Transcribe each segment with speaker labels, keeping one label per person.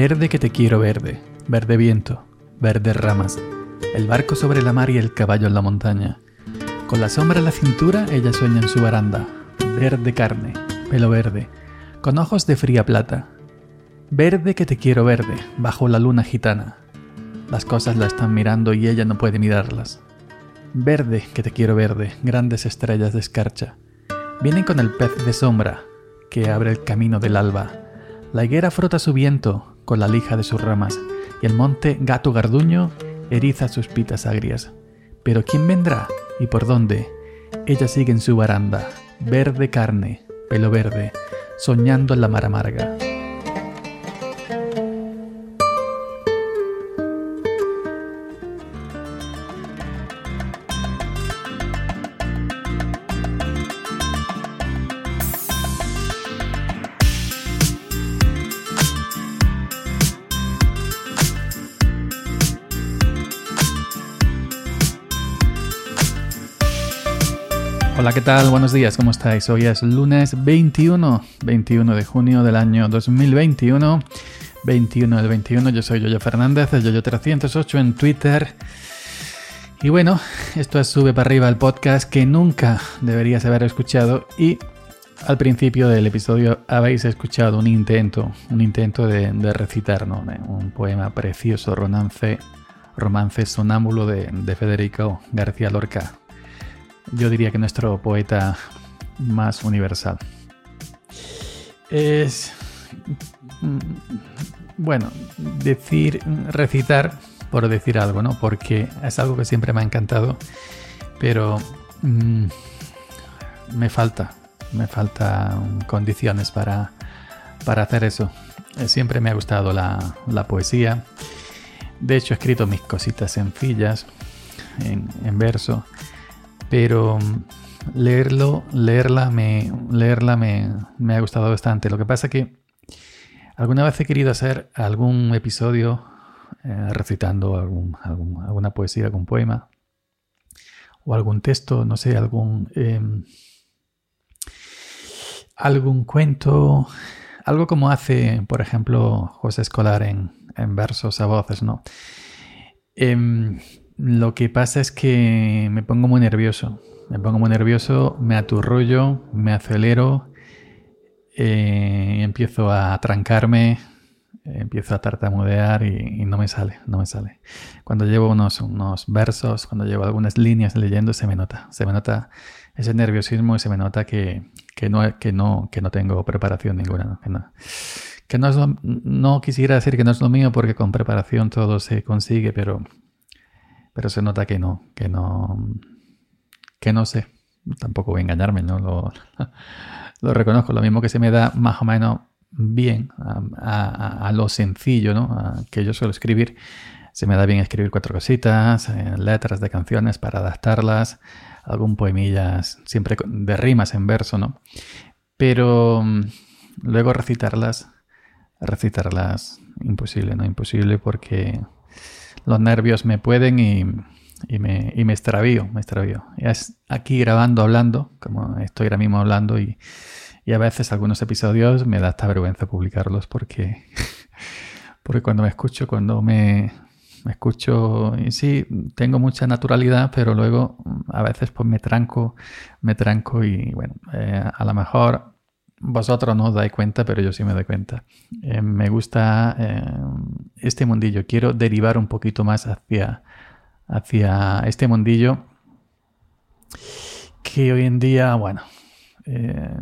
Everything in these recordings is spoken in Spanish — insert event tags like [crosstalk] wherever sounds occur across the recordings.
Speaker 1: Verde que te quiero verde, verde viento, verdes ramas, el barco sobre la mar y el caballo en la montaña. Con la sombra en la cintura, ella sueña en su baranda, verde carne, pelo verde, con ojos de fría plata. Verde que te quiero verde, bajo la luna gitana. Las cosas la están mirando y ella no puede mirarlas. Verde que te quiero verde, grandes estrellas de escarcha. Vienen con el pez de sombra, que abre el camino del alba. La higuera frota su viento con la lija de sus ramas, y el monte gato garduño eriza sus pitas agrias. Pero ¿quién vendrá? ¿Y por dónde? Ella sigue en su baranda, verde carne, pelo verde, soñando en la mar amarga. Hola, ¿qué tal? Buenos días, ¿cómo estáis? Hoy es lunes 21, 21 de junio del año 2021. 21 del 21, yo soy Yoyo Fernández, Yoyo308 en Twitter. Y bueno, esto es Sube para arriba el podcast que nunca deberías haber escuchado y al principio del episodio habéis escuchado un intento, un intento de, recitar ¿no? un poema precioso, romance, romance sonámbulo de Federico García Lorca yo diría que nuestro poeta más universal. Es, mm, bueno, decir, recitar por decir algo, ¿no? Porque es algo que siempre me ha encantado, pero mm, me falta, me faltan condiciones para, para hacer eso. Siempre me ha gustado la, la poesía. De hecho, he escrito mis cositas sencillas en, en verso pero mm, leerlo, leerla, me, leerla me, me, ha gustado bastante. Lo que pasa que alguna vez he querido hacer algún episodio eh, recitando algún, alguna poesía, algún poema o algún texto, no sé, algún, em, algún cuento, algo como hace, por ejemplo, José Escolar en, en versos a voces, ¿no? Em, lo que pasa es que me pongo muy nervioso. Me pongo muy nervioso, me aturrollo, me acelero, eh, empiezo a trancarme, empiezo a tartamudear y, no me sale, no me sale. Cuando llevo unos, unos versos, cuando llevo algunas líneas leyendo, se me nota, se me nota ese nerviosismo y se me nota que, no, que, no, que no tengo preparación ninguna. Que, no, no quisiera decir que no es lo mío porque con preparación todo se consigue, pero pero se nota que no, que no, que no sé. Tampoco voy a engañarme, ¿no? Lo, [laughs] reconozco. Lo mismo que se me da más o menos bien a, lo sencillo, ¿no? que yo suelo escribir. Se me da bien escribir cuatro cositas, eh, letras de canciones para adaptarlas, algún poemillas, siempre de rimas en verso, ¿no? Pero mm, luego recitarlas, recitarlas, imposible, ¿no? Imposible porque los nervios me pueden y, me, y me extravío, me extravío. Es aquí grabando, hablando, como estoy ahora mismo hablando y, a veces algunos episodios me da hasta vergüenza publicarlos porque, [laughs] porque cuando me escucho, cuando me, escucho, y sí, tengo mucha naturalidad, pero luego a veces pues me tranco, me tranco y bueno, eh, a lo mejor vosotros no os dais cuenta, pero yo sí me doy cuenta. Eh, me gusta eh, este mundillo. Quiero derivar un poquito más hacia, hacia este mundillo que hoy en día, bueno, eh,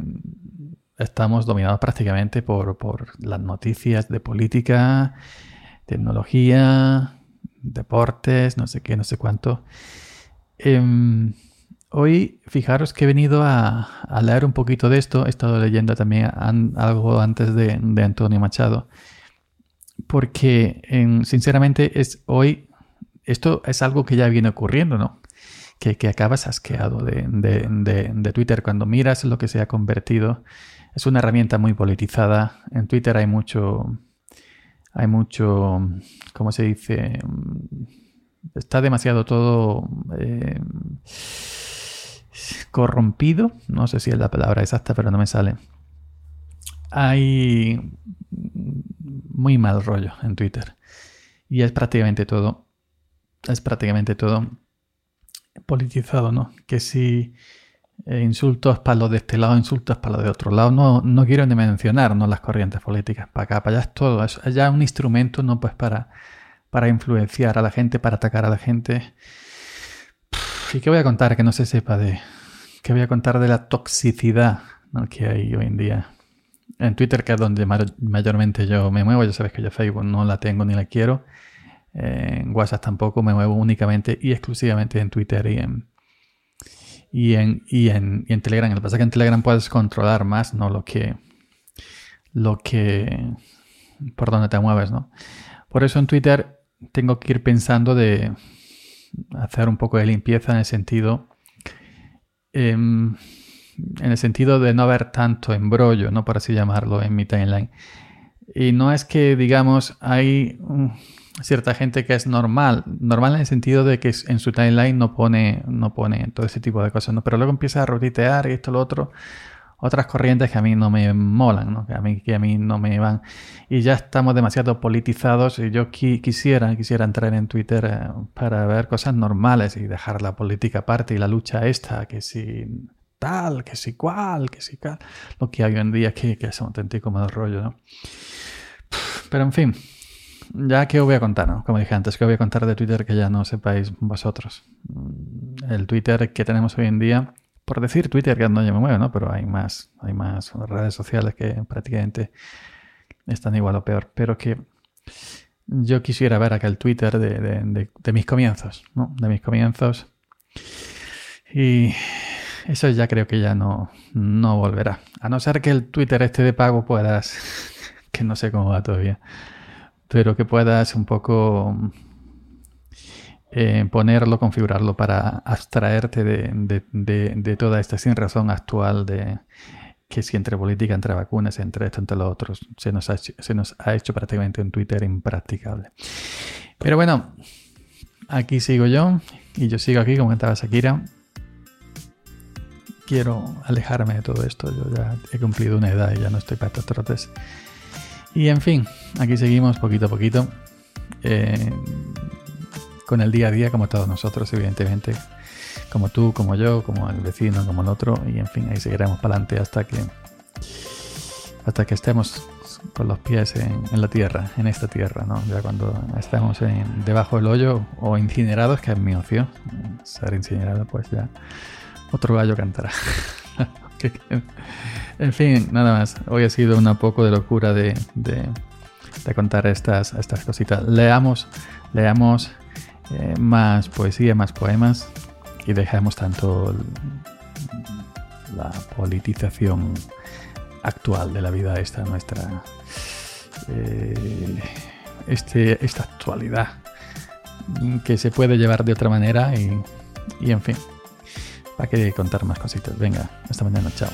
Speaker 1: estamos dominados prácticamente por, por, las noticias de política, tecnología, deportes, no sé qué, no sé cuánto. Em, Hoy, fijaros que he venido a, leer un poquito de esto. He estado leyendo también algo antes de, Antonio Machado. Porque, sinceramente, es hoy. Esto es algo que ya viene ocurriendo, ¿no? Que, acabas asqueado de, Twitter. Cuando miras lo que se ha convertido, es una herramienta muy politizada. En Twitter hay mucho. Hay mucho. ¿Cómo se dice? Está demasiado todo. Eh, corrompido, no sé si es la palabra exacta, pero no me sale. Hay muy mal rollo en Twitter. Y es prácticamente todo, es prácticamente todo politizado, ¿no? Que si eh, insultos para los de este lado, insultos para los de otro lado, no, no quiero ni mencionar ¿no? las corrientes políticas, para acá, para allá es todo, es ya un instrumento, ¿no? Pues para, para influenciar a la gente, para atacar a la gente. ¿Y qué voy a contar que no se sepa de... ¿Qué voy a contar de la toxicidad que hay hoy en día? En Twitter, que es donde mayormente yo me muevo, ya sabes que yo Facebook no la tengo ni la quiero. En WhatsApp tampoco me muevo únicamente y exclusivamente en Twitter y en, y en, y en, y en Telegram. Que pasa que en Telegram puedes controlar más, ¿no? Lo que. Lo que. por dónde te mueves, ¿no? Por eso en Twitter tengo que ir pensando de hacer un poco de limpieza en el sentido. Em, en el sentido de no haber tanto embrollo, ¿no? Por así llamarlo, en mi timeline. Y no es que, digamos, hay cierta gente que es normal, normal en el sentido de que en su timeline no pone, no pone todo ese tipo de cosas, ¿no? Pero luego empieza a rotitear y esto, lo otro, otras corrientes que a mí no me molan, ¿no? Que a mí, que a mí no me van. Y ya estamos demasiado politizados y yo quisiera, quisiera entrar en Twitter eh, para ver cosas normales y dejar la política aparte y la lucha esta, que si tal, que si cual, que si cual, lo que hay hoy en día que, que es un auténtico mal rollo, ¿no? Pero en fin, ya que os voy a contar, ¿no? Como dije antes, que os voy a contar de Twitter que ya no sepáis vosotros. Mm, el Twitter que tenemos hoy en día, por decir Twitter que no yo me muevo, ¿no? Pero hay más, hay más redes sociales que prácticamente están igual o peor. Pero que yo quisiera ver aquel Twitter de, de mis comienzos, ¿no? De mis comienzos. Y eso ya creo que ya no, no volverá. A no ser que el Twitter este de pago puedas, [laughs] que no sé cómo va todavía pero que puedas un poco eh, ponerlo, configurarlo para abstraerte de, toda esta sin razón actual de que si entre política, entre vacunas, entre esto, entre lo otro, se nos ha, se nos ha hecho prácticamente un Twitter impracticable. Pero bueno, aquí sigo yo y yo sigo aquí, como comentaba Shakira. Quiero alejarme de todo esto. Yo ya he cumplido una edad y ya no estoy para estos trotes. Y en fin, aquí seguimos poquito a poquito. Eh, con el día a día, como todos nosotros, evidentemente. Como tú, como yo, como el vecino, como el otro. Y en fin, ahí seguiremos para adelante hasta que. Hasta que estemos con los pies en, la tierra, en esta tierra, ¿no? Ya cuando estemos debajo del hoyo o incinerados, que es mi opción, ser incinerado, pues ya otro gallo cantará. [laughs] en fin, nada más. Hoy ha sido una poco de locura de, contar estas, estas cositas. Leamos, leamos eh, más poesía, más poemas y dejemos tanto la politización actual de la vida esta nuestra eh, este, esta actualidad que se puede llevar de otra manera y, y en fin para que contar más cositas. Venga, hasta mañana, chao.